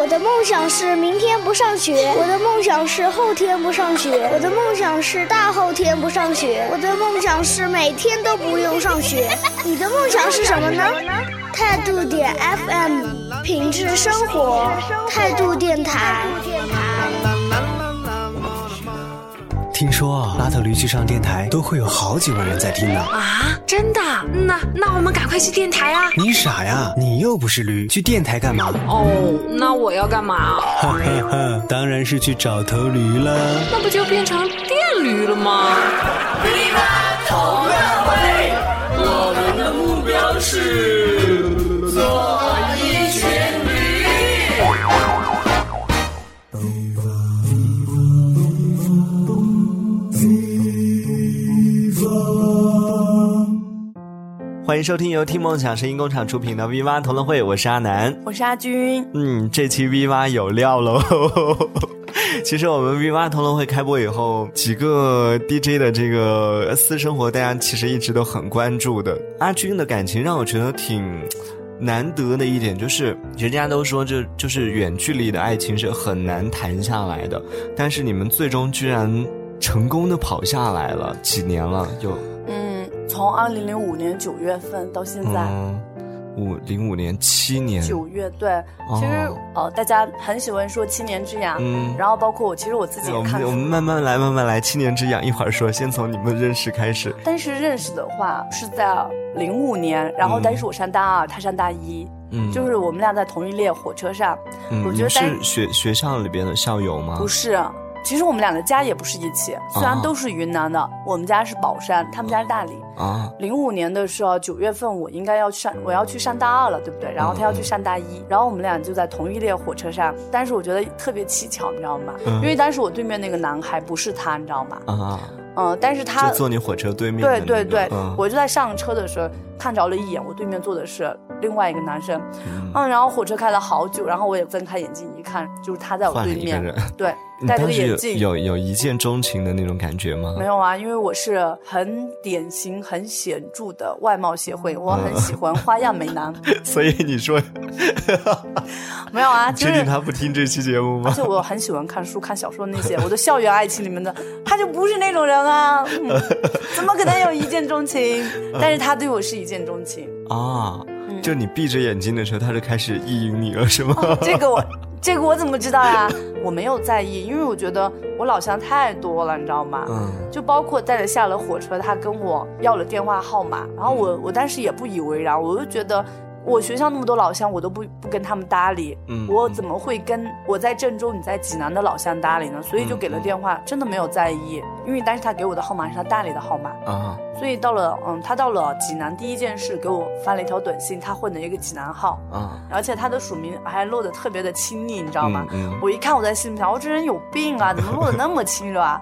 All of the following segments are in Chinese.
我的梦想是明天不上学，我的梦想是后天不上学，我的梦想是大后天不上学，我的梦想是每天都不用上学。你的梦想是什么呢？态度点 FM，品质生活，态度电台。听说啊，拉特驴去上电台都会有好几万人在听呢。啊，真的？那那我们赶快去电台啊！你傻呀？你又不是驴，去电台干嘛？哦，那我要干嘛？哈哈哈，当然是去找头驴了。那不就变成电驴了吗？驴吧同乐会，我们的目标是欢迎收听由听梦想声音工厂出品的 V 八同乐会，我是阿南，我是阿军。嗯，这期 V 八有料喽。其实我们 V 八同乐会开播以后，几个 DJ 的这个私生活，大家其实一直都很关注的。阿军的感情让我觉得挺难得的一点，就是人家都说这就是远距离的爱情是很难谈下来的，但是你们最终居然成功的跑下来了，几年了又。嗯，从二零零五年九月份到现在，嗯，五零五年七年，九月对，其实呃，大家很喜欢说七年之痒，嗯然后包括我，其实我自己也我看们我们慢慢来，慢慢来，七年之痒一会儿说，先从你们认识开始。但是认识的话是在零五年，然后但是我上大二，他上大一，嗯，就是我们俩在同一列火车上，嗯我觉得是学学校里边的校友吗？不是。其实我们俩的家也不是一起，虽然都是云南的，我们家是宝山，他们家是大理。啊，零五年的时候，九月份我应该要上，我要去上大二了，对不对？然后他要去上大一，然后我们俩就在同一列火车上。但是我觉得特别蹊跷，你知道吗？嗯因为当时我对面那个男孩不是他，你知道吗？啊，嗯，但是他就坐你火车对面对那个。对对，嗯我就在上车的时候看着了一眼，我对面坐的是另外一个男生，嗯嗯，然后火车开了好久，然后我也睁开眼睛一看，就是他在我对面对，戴着个眼镜，有有一见钟情的那种感觉吗？没有啊，因为我是很典型、很显著的外貌协会，我很喜欢花样美男。所以你说，没有啊，就确定是。他不听这期节目吗而？且我很喜欢看书、看小说那些，我的校园爱情里面的他就不是那种人啊，嗯怎么可能有一见钟情？但是他对我是一见钟情，啊，嗯就你闭着眼睛的时候，他就开始意淫你了，是吗？这个我这个我怎么知道呀？我没有在意，因为我觉得我老乡太多了，你知道吗？嗯就包括带着下了火车，他跟我要了电话号码，然后我我当时也不以为然，我就觉得我学校那么多老乡，我都不不跟他们搭理，嗯我怎么会跟我在郑州你在济南的老乡搭理呢？所以就给了电话，真的没有在意，因为当时他给我的号码是他大理的号码，啊，所以到了嗯，他到了济南，第一件事给我发了一条短信，他混的一个济南号，啊，而且他的署名还落得特别的亲昵，你知道吗？嗯嗯我一看，我在心里想，我这人有病啊，怎么落得那么亲热啊？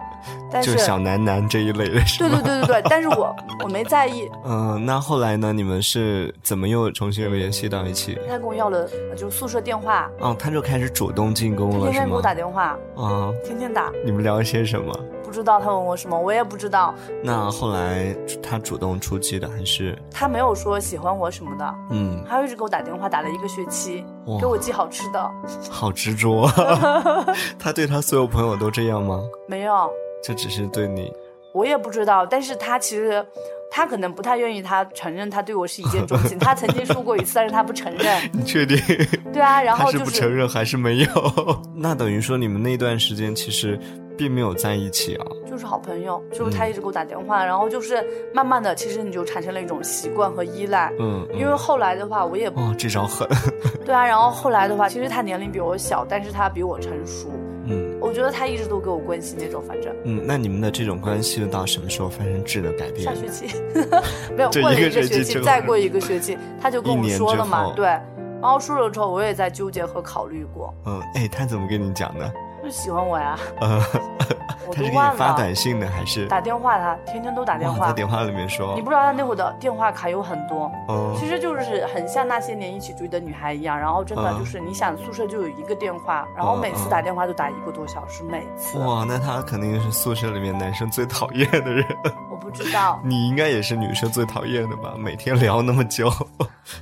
但就是小男男这一类的是对？对对对对，但是我我没在意，嗯，那后来呢？你们是怎么又重新联系到一起？他跟我要了呃就宿舍电话，哦，他就开始主动进攻了，天天给我？打电话，啊，天天打，你们聊些什么？不知道他问我什么，我也不知道，那后来他主动出击的还是他没有说喜欢我什么的，嗯，他一直给我打电话，打了一个学期哇，给我寄好吃的，好执着。他对他所有朋友都这样吗？没有，这只是对你我也不知道，但是他其实。他可能不太愿意，他承认他对我是一见钟情。他曾经说过一次，但是他不承认。你确定？对啊，然后就是是不承认还是没有？那等于说你们那段时间其实并没有在一起啊？就是好朋友，就是他一直给我打电话，然后就是慢慢的，其实你就产生了一种习惯和依赖。嗯，嗯因为后来的话，我也哦，这招狠。对啊，然后后来的话，其实他年龄比我小，但是他比我成熟。嗯我觉得他一直都给我关心那种，反正嗯，那你们的这种关系到什么时候发生质的改变下？学期 没有这过了一个学期，再过一个学期，他就跟我说了嘛，对。然后说了之后，我也在纠结和考虑过，嗯，哎，他怎么跟你讲的？就喜欢我呀，呃，我他是给你。发短信的还是？打电话他天天都打电，话在，电话里面说你。不知道他那会儿的电话卡有很多，哦其实就是很像那些年一起追的女孩一样，然后真的嗯就是你想宿舍就有一个电话，然后每次打电话都打一个多小时，每次。哇，那他肯定是宿舍里面男生最讨厌的人。我不知道。你应该也是女生最讨厌的吧？每天聊那么久。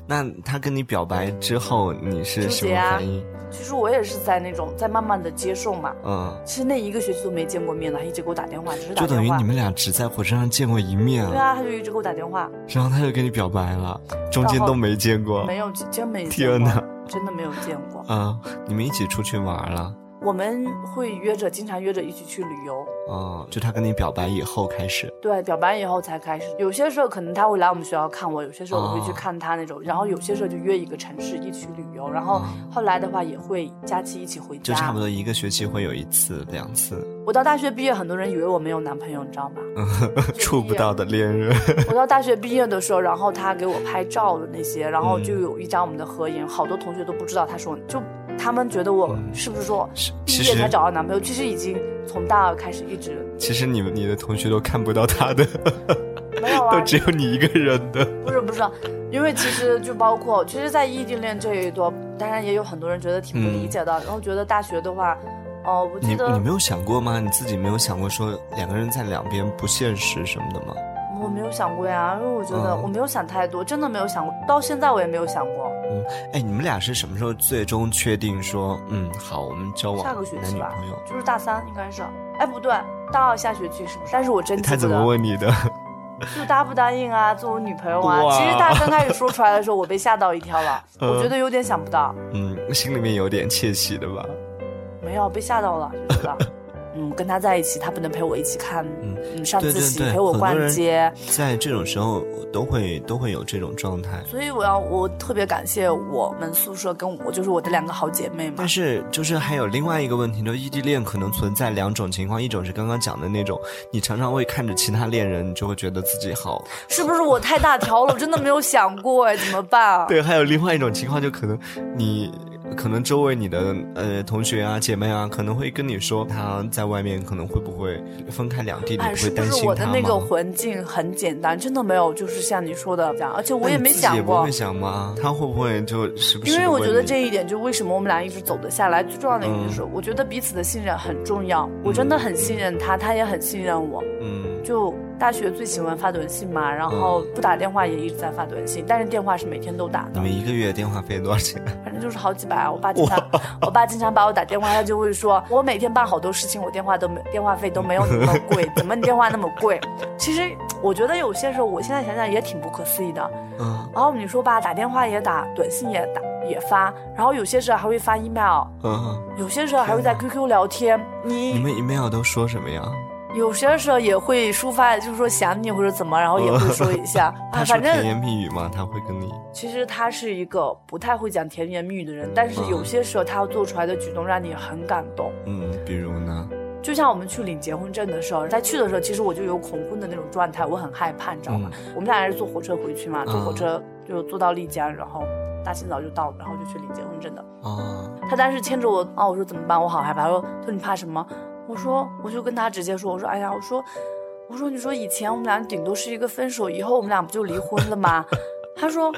那他跟你表白之后，你是什么反应？其实我也是在那种在慢慢的接受嘛。嗯，其实那一个学期都没见过面了，他一直给我打电话，只是打就等于。你们俩只在火车上见过一面对，啊，他就一直给我打电话，然后他就跟你表白了，中间都没见过。没有真没见过天哪，真的没有见过。啊，你们一起出去玩了？我们会约着，经常约着一起去旅游。哦，就他跟你表白以后开始。对，表白以后才开始。有些时候可能他会来我们学校看我，有些时候我会去哦看他那种。然后有些时候就约一个城市一起去旅游。然后后来的话也会假期一起回家。就差不多一个学期会有一次、两次，我到大学毕业，很多人以为我没有男朋友，你知道吗？触不到的恋人。我到大学毕业的时候，然后他给我拍照的那些，然后就嗯有一张我们的合影，好多同学都不知道。他说，就他们觉得我是不是说是毕业才找到男朋友？其实已经从大二开始一直其实你们你的同学都看不到他的，没有啊 都，只有你一个人的。不是不是，因为其实就包括，其实，在异地恋这一段，当然也有很多人觉得挺不理解的，然后觉得大学的话，哦、我你记得你没有想过吗？你自己没有想过说两个人在两边不现实什么的吗？我没有想过呀，因为我觉得嗯我没有想太多，真的没有想过，到现在我也没有想过。嗯，哎，你们俩是什么时候最终确定说，嗯，好，我们交往下个学男期吧女朋友？，就是大三应该是，哎不对，大二下学期是不是？但是我真记他怎么，问你的？就答不答应啊，做我女朋友啊。其实大三开始说出来的时候，我被吓到一跳了，嗯我觉得有点想不到，嗯，心里面有点窃喜的吧？没有被吓到了，就觉得。嗯，跟他在一起，他不能陪我一起看，嗯，上自习，陪我逛街，在这种时候都会都会有这种状态。所以我要我特别感谢我们宿舍跟我就是我的两个好姐妹嘛但。是，就是还有另外一个问题，就是异地恋可能存在两种情况，一种是刚刚讲的那种，你常常会看着其他恋人，你就会觉得自己好。是不是我太大条了？我真的没有想过哎，怎么办啊？对，还有另外一种情况，就可能你，可能周围你的呃同学啊、姐妹啊，可能会跟你说，他在外面可能会不会分开两地，你哎，不是不是会担心他我的那个？环境很简单，真的没有，就是像你说的这样，而且我也没想过也不会，想吗？他会不会就时不时因为我觉得这一点，就为什么我们俩一直走得下来，最重要的一点嗯就是，我觉得彼此的信任很重要。我真的很信任他，他也很信任我。嗯就大学最喜欢发短信嘛，然后不打电话也一直在发短信，但是电话是每天都打的你们，一个月电话费多少钱？反正就是好几百啊。我爸经常，我爸经常把我打电话，他就会说，我每天办好多事情，我电话都没电话费都没有你那么贵，怎么你电话那么贵？其实我觉得有些时候，我现在想想也挺不可思议的。嗯然后你说吧，打电话也打，短信也打也发，然后有些时候还会发 email，嗯，有些时候还会在 QQ 聊天。你你们 email 都说什么呀？有些时候也会抒发，就是说想你或者怎么，然后也会说一下 啊，反正甜言蜜语吗？他会跟你其实他是一个不太会讲甜言蜜语的人，但是有些时候他做出来的举动让你很感动。嗯，比如呢？就像我们去领结婚证的时候，在去的时候，其实我就有恐婚的那种状态，我很害怕，你知道吗？我们俩还是坐火车回去嘛，坐火车就坐到丽江，然后大清早就到，然后就去领结婚证的。哦，他当时牵着我啊，我说怎么办？我好害怕。他说他说你怕什么？我说我就跟他直接说，我说哎呀，我说我说你说以前我们俩顶多是一个分手，以后我们俩不就离婚了吗？他说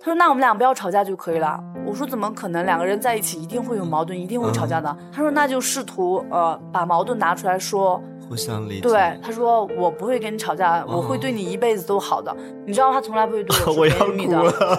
他说那我们俩不要吵架就可以了。我说怎么可能？两个人在一起一定会有矛盾，一定会吵架的。他说那就试图呃把矛盾拿出来说。互相理解。对，他说我不会跟你吵架，我会对你一辈子都好的。你知道他从来不会对我 我说要哭甜言蜜语的。了。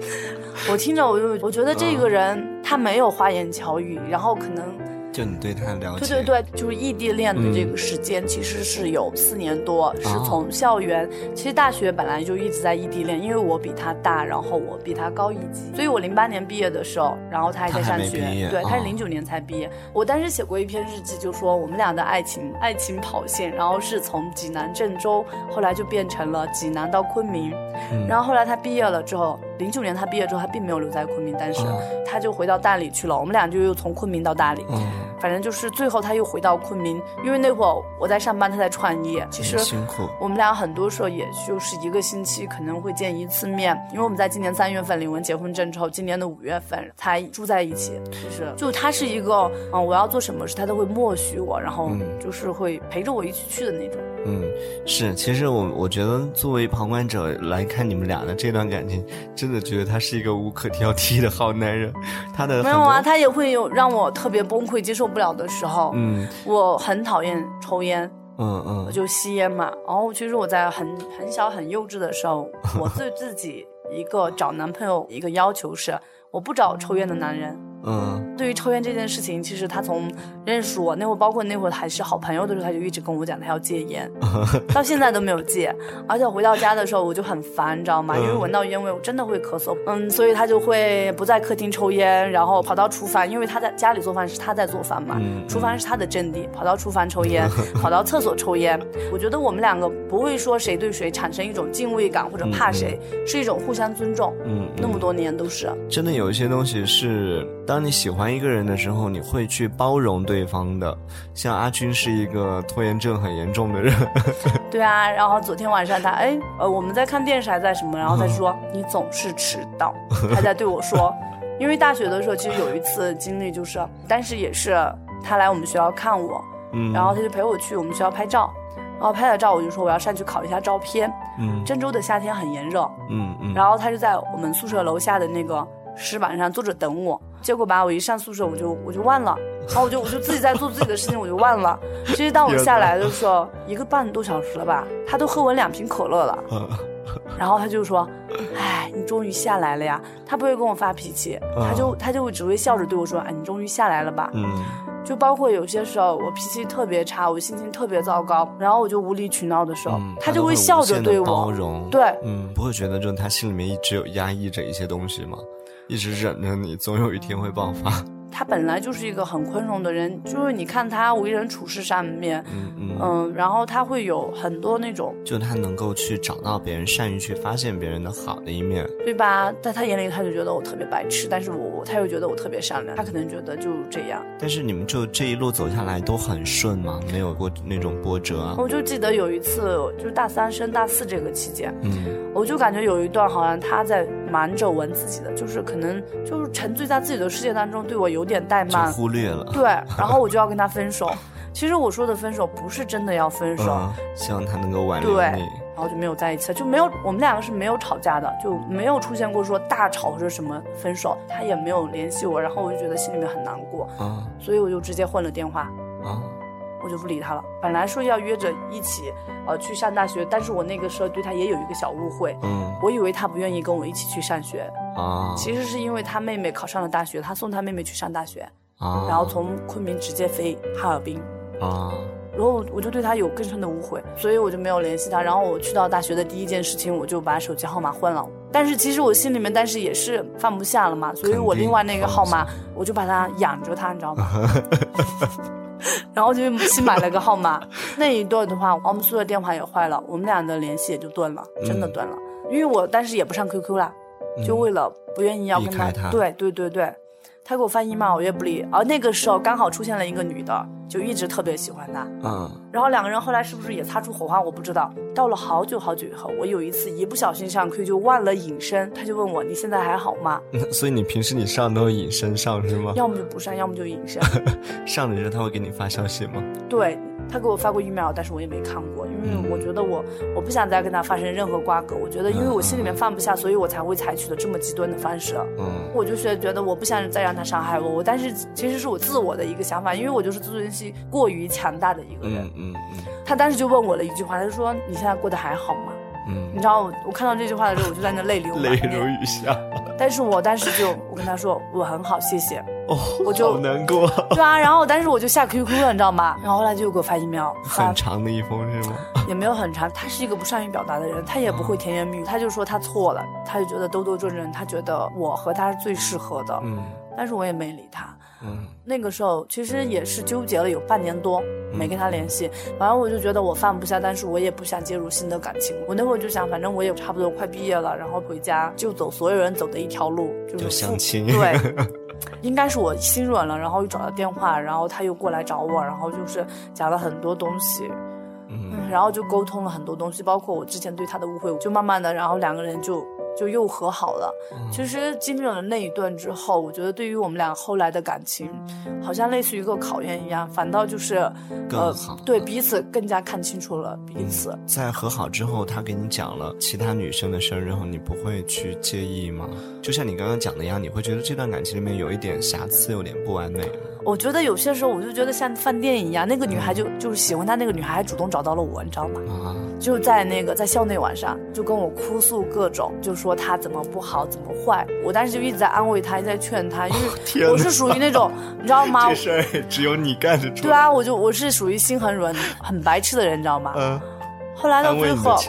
我听着我就我觉得这个人他没有花言巧语，然后可能就你对他了解。对对对，就是异地恋的这个时间其实是有四年多，是从校园。其实大学本来就一直在异地恋，因为我比他大，然后我比他高一级，所以我零八年毕业的时候，然后他还在上学，对，他是哦零九年才毕业。我当时写过一篇日记，就说我们俩的爱情爱情跑线，然后是从济南郑州，后来就变成了济南到昆明，嗯然后后来他毕业了之后，零九年他毕业之后，他并没有留在昆明，但是哦他就回到大理去了，我们俩就又从昆明到大理。嗯，反正就是最后他又回到昆明，因为那会儿我在上班，他在创业。其实辛苦。我们俩很多时候也就是一个星期可能会见一次面，因为我们在今年三月份领完结婚证之后，今年的五月份才住在一起。就是就他是一个嗯，我要做什么事他都会默许我，然后就是会陪着我一起去的那种。嗯，是，其实我我觉得作为旁观者来看你们俩的这段感情，真的觉得他是一个无可挑剔的好男人。他的没有啊，他也会有让我特别崩溃、接受不了的时候。嗯，我很讨厌抽烟，嗯嗯，就吸烟嘛。然后其实我在很很小很幼稚的时候，我对自己一个找男朋友一个要求是，我不找抽烟的男人。嗯对于抽烟这件事情，其实他从认识我那会儿，包括那会儿还是好朋友的时候，他就一直跟我讲他要戒烟，到现在都没有戒。而且回到家的时候我就很烦，你知道吗？因为闻到烟味我真的会咳嗽。嗯，所以他就会不在客厅抽烟，然后跑到厨房，因为他在家里做饭是他在做饭嘛，嗯厨房是他的阵地，跑到厨房抽烟，跑到厕所抽烟。我觉得我们两个不会说谁对谁产生一种敬畏感或者怕谁，是一种互相尊重。嗯，那么多年都是。真的有一些东西是，当你喜欢一个人的时候，你会去包容对方的。像阿军是一个拖延症很严重的人，对啊，然后昨天晚上他哎呃我们在看电视还在什么，然后他说、你总是迟到，他在对我说，因为大学的时候其实有一次经历就是，但是也是他来我们学校看我，嗯，然后他就陪我去我们学校拍照，然后拍了照我就说我要上去考一下照片，嗯。郑州的夏天很炎热，嗯嗯，然后他就在我们宿舍楼下的那个石板上坐着等我。结果吧，我一上宿舍我就我就忘了，然后我就我就自己在做自己的事情，我就忘了。其实当我下来的时候，一个半多小时了吧，他都喝完两瓶可乐了。然后他就说：“哎，你终于下来了呀。”他不会跟我发脾气，他就他就只会笑着对我说：“哎，你终于下来了吧？”嗯就包括有些时候我脾气特别差，我心情特别糟糕，然后我就无理取闹的时候，嗯，他就会笑着对我。包容，对嗯，不会觉得就是他心里面一直有压抑着一些东西吗？一直忍着你，总有一天会爆发。他本来就是一个很宽容的人，就是你看他为人处事上面，嗯嗯，嗯，然后他会有很多那种，就他能够去找到别人，善于去发现别人的好的一面。对吧？在他眼里，他就觉得我特别白痴，但是我他又觉得我特别善良，他可能觉得就这样。但是你们就这一路走下来都很顺吗？没有过那种波折啊？我就记得有一次，就是大三升大四这个期间，嗯我就感觉有一段好像他在瞒着文自己的，就是可能就是沉醉在自己的世界当中，对我有点怠慢。忽略了。对，然后我就要跟他分手。其实我说的分手不是真的要分手，嗯，希望他能够挽留对你。然后就没有在一起，就没有我们两个是没有吵架的，就没有出现过说大吵或者什么分手，他也没有联系我，然后我就觉得心里面很难过，嗯所以我就直接换了电话，啊我就不理他了。本来说要约着一起呃去上大学，但是我那个时候对他也有一个小误会，嗯我以为他不愿意跟我一起去上学，啊其实是因为他妹妹考上了大学，他送他妹妹去上大学，啊！然后从昆明直接飞哈尔滨。啊然后我就对他有更深的误会，所以我就没有联系他。然后我去到大学的第一件事情，我就把手机号码换了。但是其实我心里面，但是也是放不下了嘛，所以我另外那个号码，我就把它养着他，你知道吗？然后就新买了个号码。那一段的话，我们宿舍电话也坏了，我们俩的联系也就断了，真的断了。因为我当时也不上 QQ 啦，就为了不愿意要跟他对对对对，他给我发 email 我也不理。而那个时候刚好出现了一个女的，就一直特别喜欢他。嗯然后两个人后来是不是也擦出火花，我不知道。到了好久好久以后，我有一次一不小心上 QQ 就忘了隐身，他就问我你现在还好吗？嗯，所以你平时你上都隐身上是吗？要么就不上，要么就隐身。上的时候他会给你发消息吗？对他给我发过 email，但是我也没看过，因为我觉得我我不想再跟他发生任何瓜葛。我觉得因为我心里面放不下，所以我才会采取的这么极端的方式。嗯我就是觉得我不想再让他伤害我，我但是其实是我自我的一个想法，因为我就是自尊心过于强大的一个人。嗯嗯嗯他当时就问我了一句话，他就说你现在过得还好吗？你嗯，知道我我看到这句话的时候，我就在那泪流满泪如面。雨下。但是我当时就我跟他说我很好，谢谢。哦，我就好难过。对啊，然后当时我就下 QQ 了，你知道吗？然后后来就给我发 email，很长的一封是吗？也没有很长。他是一个不善于表达的人，他也不会甜言蜜语，他就说他错了，他就觉得兜兜转转，他觉得我和他是最适合的，嗯但是我也没理他。嗯那个时候其实也是纠结了有半年多，没跟他联系。反正我就觉得我放不下，但是我也不想介入新的感情。我那会儿就想，反正我也差不多快毕业了，然后回家就走所有人走的一条路，就是就相亲对，应该是我心软了，然后又找到电话，然后他又过来找我，然后就是讲了很多东西。嗯嗯，然后就沟通了很多东西，包括我之前对他的误会，就慢慢的，然后两个人就就又和好了。嗯其实经历了那一段之后，我觉得对于我们俩后来的感情，好像类似于一个考验一样，反倒就是呃更好，对彼此更加看清楚了彼此。在和好之后，他给你讲了其他女生的事儿，然后你不会去介意吗？就像你刚刚讲的一样，你会觉得这段感情里面有一点瑕疵，有点不完美吗？我觉得有些时候我就觉得像饭店一样，那个女孩就就是喜欢他那个女孩还主动找到了我，你知道吗？啊，就在那个在校内晚上就跟我哭诉各种，就说他怎么不好，怎么坏。我当时就一直在安慰他，一直在劝他，因为我是属于那种你知道吗这？事儿只有你干得出来。对啊，我就我是属于心很软、很白痴的人，你知道吗？嗯，后来到最后，后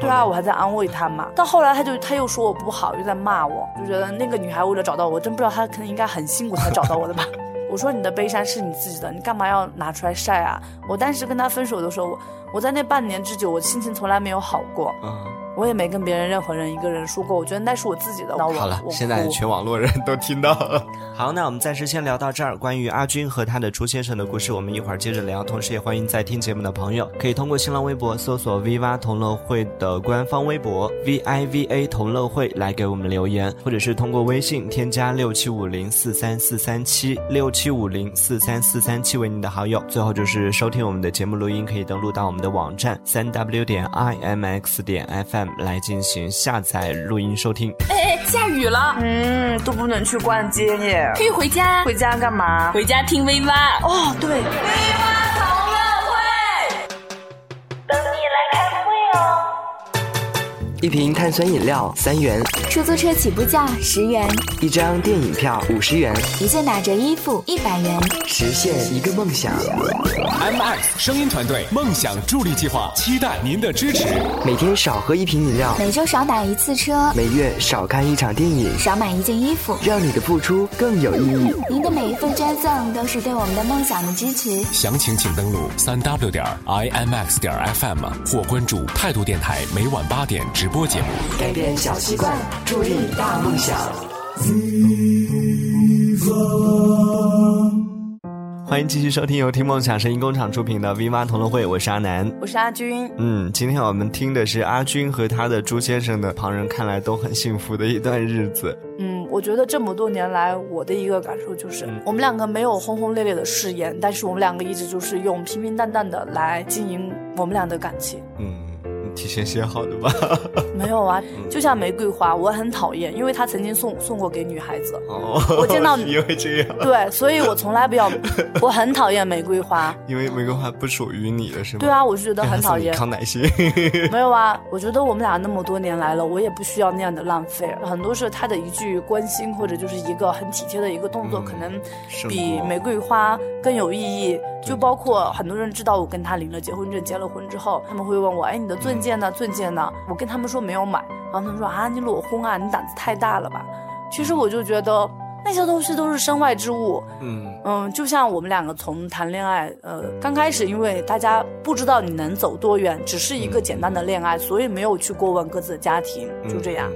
对啊，我还在安慰他嘛。到后来他就他又说我不好，又在骂我，就觉得那个女孩为了找到我，真不知道她可能应该很辛苦才找到我的吧。我说你的悲伤是你自己的，你干嘛要拿出来晒啊？我当时跟他分手的时候，我我在那半年之久，我心情从来没有好过，嗯，我也没跟别人任何人一个人说过，我觉得那是我自己的。好了，现在全网络人都听到了。好，那我们暂时先聊到这儿。关于阿军和他的朱先生的故事，我们一会儿接着聊。同时也欢迎在听节目的朋友，可以通过新浪微博搜索 “V 蛙同乐会”的官方微博 “V I V A 同乐会”来给我们留言，或者是通过微信添加六七五零四三四三七六七五零四三四三七为您的好友。最后就是收听我们的节目录音，可以登录到我们的网站三 w 点 i m x 点 f m 来进行下载录音收听。哎哎，下雨了，嗯，都不能去逛街耶。可以回家，回家干嘛？回家听 V 八。哦，对，一瓶碳酸饮料三元，出租车起步价十元，一张电影票五十元，一件打折衣服一百元。实现一个梦想。MX 声音团队梦想助力计划，期待您的支持。每天少喝一瓶饮料，每周少打一次车，每月少看一场电影，少买一件衣服，让你的付出更有意义。您的每一份捐赠都是对我们的梦想的支持。详情请登录三 w 点 imx 点 fm 或关注态度电台每晚八点直播节目。改变小习惯，助力大梦想。欢迎继续收听由听梦想声音工厂出品的 V 妈同乐会，我是阿南。我是阿军。嗯，今天我们听的是阿军和他的朱先生的，旁人看来都很幸福的一段日子。嗯，我觉得这么多年来，我的一个感受就是，我们两个没有轰轰烈烈的誓言，但是我们两个一直就是用平平淡淡的来经营我们俩的感情。嗯，你提前写好的吧？没有啊，就像玫瑰花，我很讨厌，因为他曾经送送过给女孩子。哦，我见到你 因为这样，对，所以我从来不要，我很讨厌玫瑰花。因为玫瑰花不属于你的是吗？对啊，我就觉得很讨厌。康乃馨。没有啊，我觉得我们俩那么多年来了，我也不需要那样的浪费。很多时候他的一句关心，或者就是一个很体贴的一个动作，嗯可能比玫瑰花更有意义。就包括很多人知道我跟他领了结婚证，结了婚之后，他们会问我，哎，你的钻戒呢？钻戒呢？我跟他们说没有买，然后他们说啊，你裸婚啊，你胆子太大了吧？其实我就觉得那些东西都是身外之物，嗯嗯，就像我们两个从谈恋爱，呃，刚开始因为大家不知道你能走多远，只是一个简单的恋爱，所以没有去过问各自的家庭，就这样。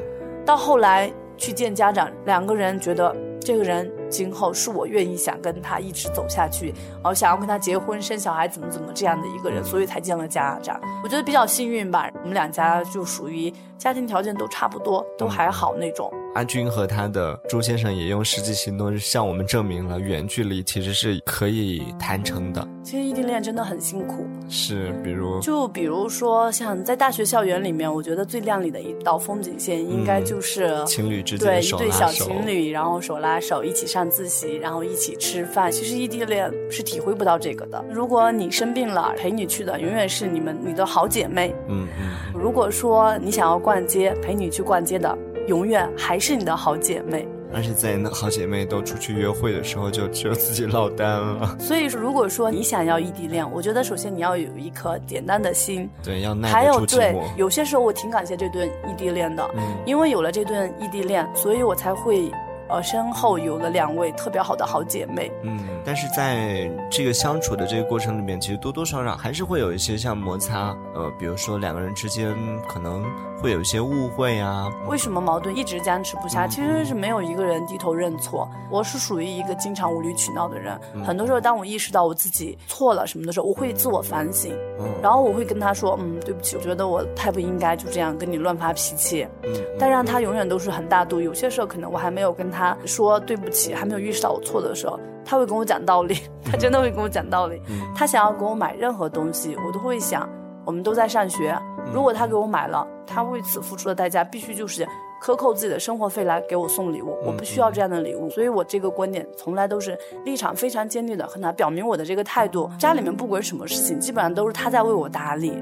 到后来去见家长，两个人觉得这个人今后是我愿意想跟他一直走下去，然后想要跟他结婚生小孩，怎么怎么这样的一个人，所以才见了家长。我觉得比较幸运吧，我们两家就属于家庭条件都差不多，都还好那种。阿军和他的朱先生也用实际行动向我们证明了远距离其实是可以谈成的。其实异地恋真的很辛苦，是，比如就比如说像在大学校园里面，我觉得最亮丽的一道风景线，应该就是、情侣之间对一手对小情侣，然后手拉手一起上自习，然后一起吃饭。其实异地恋是体会不到这个的。如果你生病了，陪你去的永远是你们你的好姐妹。嗯嗯，如果说你想要逛街，陪你去逛街的永远还是你的好姐妹。而且在那好姐妹都出去约会的时候，就只有自己落单了。所以说，如果说你想要异地恋，我觉得首先你要有一颗简单的心，对，要耐还得有对有些时候我挺感谢这段异地恋的，嗯因为有了这段异地恋，所以我才会，呃，身后有了两位特别好的好姐妹。嗯，但是在这个相处的这个过程里面，其实多多少少还是会有一些像摩擦，呃，比如说两个人之间可能会有一些误会啊。为什么矛盾一直僵持不下？其实是没有一个人低头认错。我是属于一个经常无理取闹的人，很多时候当我意识到我自己错了什么的时候，我会自我反省，嗯然后我会跟他说，嗯，对不起，我觉得我太不应该就这样跟你乱发脾气。嗯，但让他永远都是很大度。有些时候可能我还没有跟他说对不起，还没有意识到我错的时候，他会跟我讲道理，他真的会跟我讲道理。他想要给我买任何东西，我都会想，我们都在上学，如果他给我买了，他为此付出的代价必须就是克扣自己的生活费来给我送礼物，我不需要这样的礼物。所以我这个观点从来都是立场非常坚定的和他表明我的这个态度。家里面不管什么事情，基本上都是他在为我打理。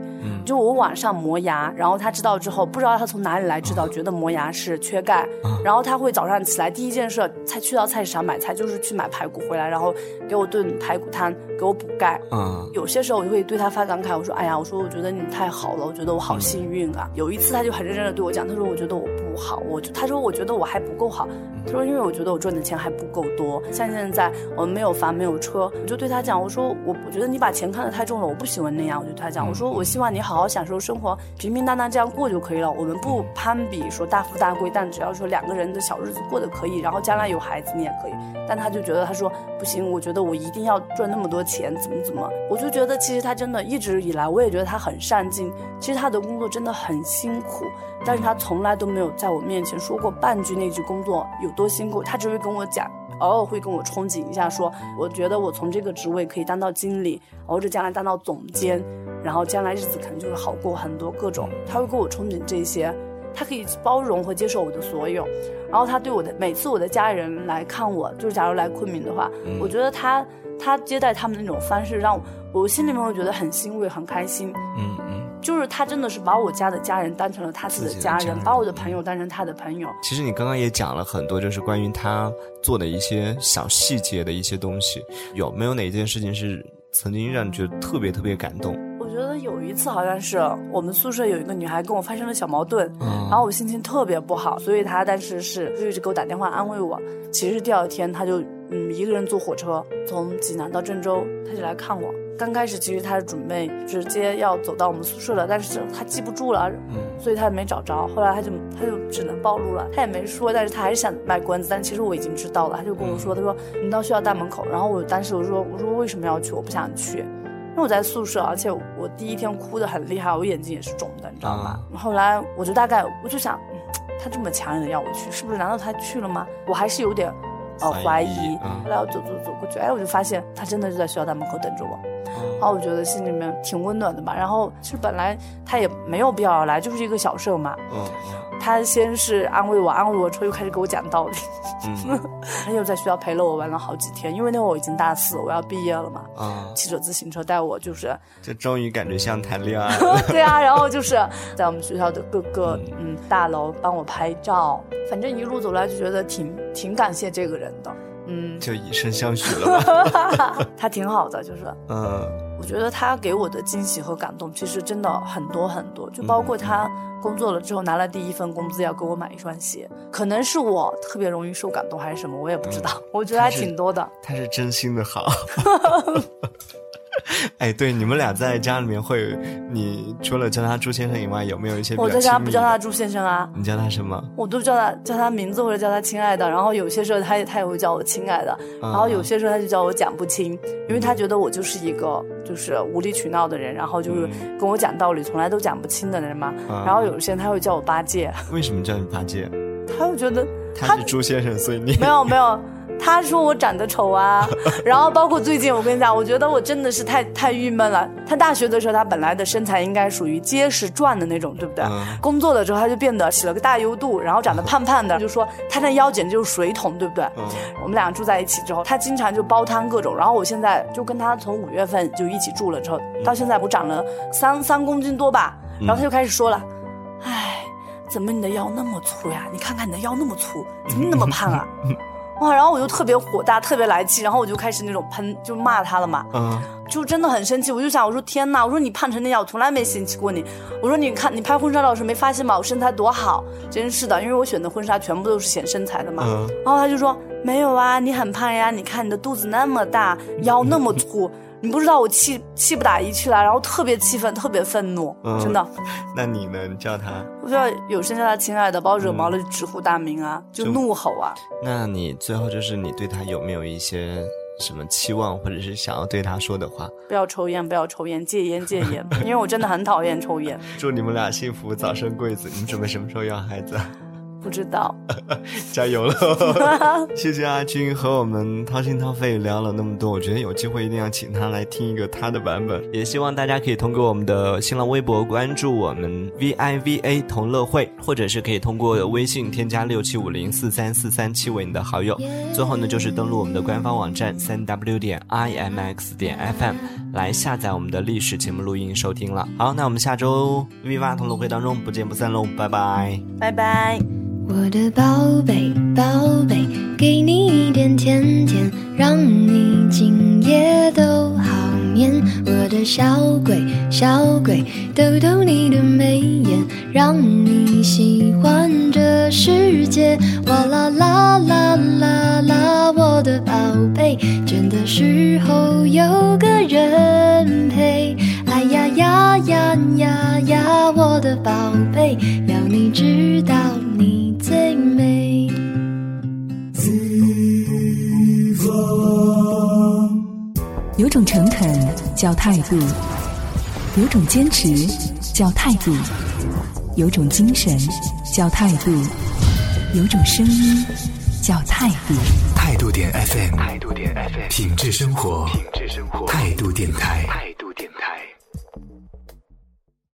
就我晚上磨牙，然后他知道之后，不知道他从哪里来知道，觉得磨牙是缺钙，然后他会早上起来第一件事，才去到菜市场买菜，就是去买排骨回来，然后给我炖排骨汤，给我补钙。嗯，有些时候我就会对他发感慨，我说：“哎呀，我说我觉得你太好了，我觉得我好幸运啊。”有一次他就很认真的对我讲，他说：“我觉得我不好，我就他说我觉得我还不够好，他说因为我觉得我赚的钱还不够多，像现在我们没有房没有车，我就对他讲，我说我我觉得你把钱看得太重了，我不喜欢那样，我就对他讲，我说我希望你好好享受生活，平平淡淡这样过就可以了，我们不攀比说大富大贵，但只要说两个人的小日子过得可以，然后将来有孩子你也可以。”但他就觉得他说不行，我觉得我一定要赚那么多钱，怎么怎么，我就觉得其实他真的一直以来，我也觉得他很上进。其实他的工作真的很辛苦，但是他从来都没有在我面前说过半句那句工作有多辛苦。他只会跟我讲，偶尔会跟我憧憬一下，说我觉得我从这个职位可以当到经理，或者将来当到总监，然后将来日子可能就会好过很多。各种他会跟我憧憬这些。他可以包容和接受我的所有，然后他对我的每次我的家人来看我，就是假如来昆明的话，我觉得他他接待他们的那种方式，让我心里面会觉得很欣慰、很开心。嗯嗯，就是他真的是把我家的家人当成了他自己的家人，把我的朋友当成他的朋友。其实你刚刚也讲了很多，就是关于他做的一些小细节的一些东西，有没有哪件事情是曾经让你觉得特别特别感动？有一次好像是我们宿舍有一个女孩跟我发生了小矛盾，然后我心情特别不好，所以她当时是就一直给我打电话安慰我。其实第二天她就嗯一个人坐火车从济南到郑州，她就来看我。刚开始其实她是准备直接要走到我们宿舍了，但是她记不住了，所以她没找着。后来她就她就只能暴露了，她也没说，但是她还是想卖关子。但其实我已经知道了，她就跟我说，她说你到学校大门口，然后我当时我说我说为什么要去？我不想去。因为我在宿舍，而且我第一天哭的很厉害，我眼睛也是肿的，你知道吗？后来我就大概我就想，他这么强硬的要我去，是不是？难道他去了吗？我还是有点呃怀疑。后来我走走走过去，哎，我就发现他真的就在学校大门口等着我。然后我觉得心里面挺温暖的吧。然后其实本来他也没有必要来，就是一个小事嘛。嗯。他先是安慰我，安慰我之后又开始给我讲道理。嗯。他又在学校陪了我玩了好几天，因为那会儿我已经大四，我要毕业了嘛。啊。骑着自行车带我，就是。就终于感觉像谈恋爱了。对啊，然后就是 在我们学校的各个嗯大楼帮我拍照，反正一路走来就觉得挺挺感谢这个人的。嗯。就以身相许了吧。他挺好的，就是。嗯。我觉得他给我的惊喜和感动，其实真的很多很多，就包括他工作了之后拿了第一份工资要给我买一双鞋，可能是我特别容易受感动还是什么，我也不知道。我觉得还挺多的。他是真心的好。哎，对，你们俩在家里面会，你除了叫他朱先生以外，有没有一些？我在家不叫他朱先生啊。你叫他什么？我都叫他叫他名字或者叫他亲爱的，然后有些时候他也他也会叫我亲爱的，然后有些时候他就叫我讲不清，因为他觉得我就是一个就是无理取闹的人，然后就是跟我讲道理从来都讲不清的人嘛。然后有些人他会叫我八戒。为什么叫你八戒？他会觉得他是朱先生，所以你没有没有。他说我长得丑啊，然后包括最近我跟你讲，我觉得我真的是太太郁闷了。他大学的时候，他本来的身材应该属于结实壮的那种，对不对？工作了之后，他就变得起了个大油肚，然后长得胖胖的，就说他那腰简直就是水桶，对不对？我们俩住在一起之后，他经常就煲汤各种，然后我现在就跟他从五月份就一起住了之后，到现在不长了三三公斤多吧？然后他就开始说了，唉，怎么你的腰那么粗呀？你看看你的腰那么粗，怎么那么胖啊？哇，然后我就特别火大，特别来气，然后我就开始那种喷，就骂他了嘛，嗯，就真的很生气。我就想，我说天哪，我说你胖成那样，我从来没嫌弃过你。我说你看，你拍婚纱照时没发现吗？我身材多好，真是的，因为我选的婚纱全部都是显身材的嘛。嗯然后他就说没有啊，你很胖呀，你看你的肚子那么大，腰那么粗。你不知道我气气不打一处来，然后特别气愤，特别愤怒，真的。那你呢？你叫他？我叫有声叫他亲爱的，把我惹毛了就直呼大名啊，就怒吼啊。那你最后就是你对他有没有一些什么期望，或者是想要对他说的话？不要抽烟，不要抽烟，戒烟戒烟，因为我真的很讨厌抽烟。祝你们俩幸福，早生贵子。你准备什么时候要孩子？不知道。加油了！谢谢阿军和我们掏心掏肺聊了那么多，我觉得有机会一定要请他来听一个他的版本。也希望大家可以通过我们的新浪微博关注我们 V I V A 同乐会，或者是可以通过微信添加六七五零四三四三七为你的好友。最后呢，就是登录我们的官方网站三 W 点 I M X 点 F M 来下载我们的历史节目录音收听了。好，那我们下周 V 八同乐会当中不见不散喽，拜拜，拜拜。我的宝贝，宝贝，给你一点甜甜，让你今夜都好眠。我的小鬼，小鬼，逗逗你的眉眼，让你喜欢这世界。哇啦啦啦啦啦，我的宝贝，倦的时候有个人陪。哎呀呀呀呀呀，我的宝贝，要你知道最美。有种诚恳叫态度，有种坚持叫态度，有种精神叫态度，有种声音叫态度。态度点 FM，态度点 FM，品质生活，品质生活，态度电台。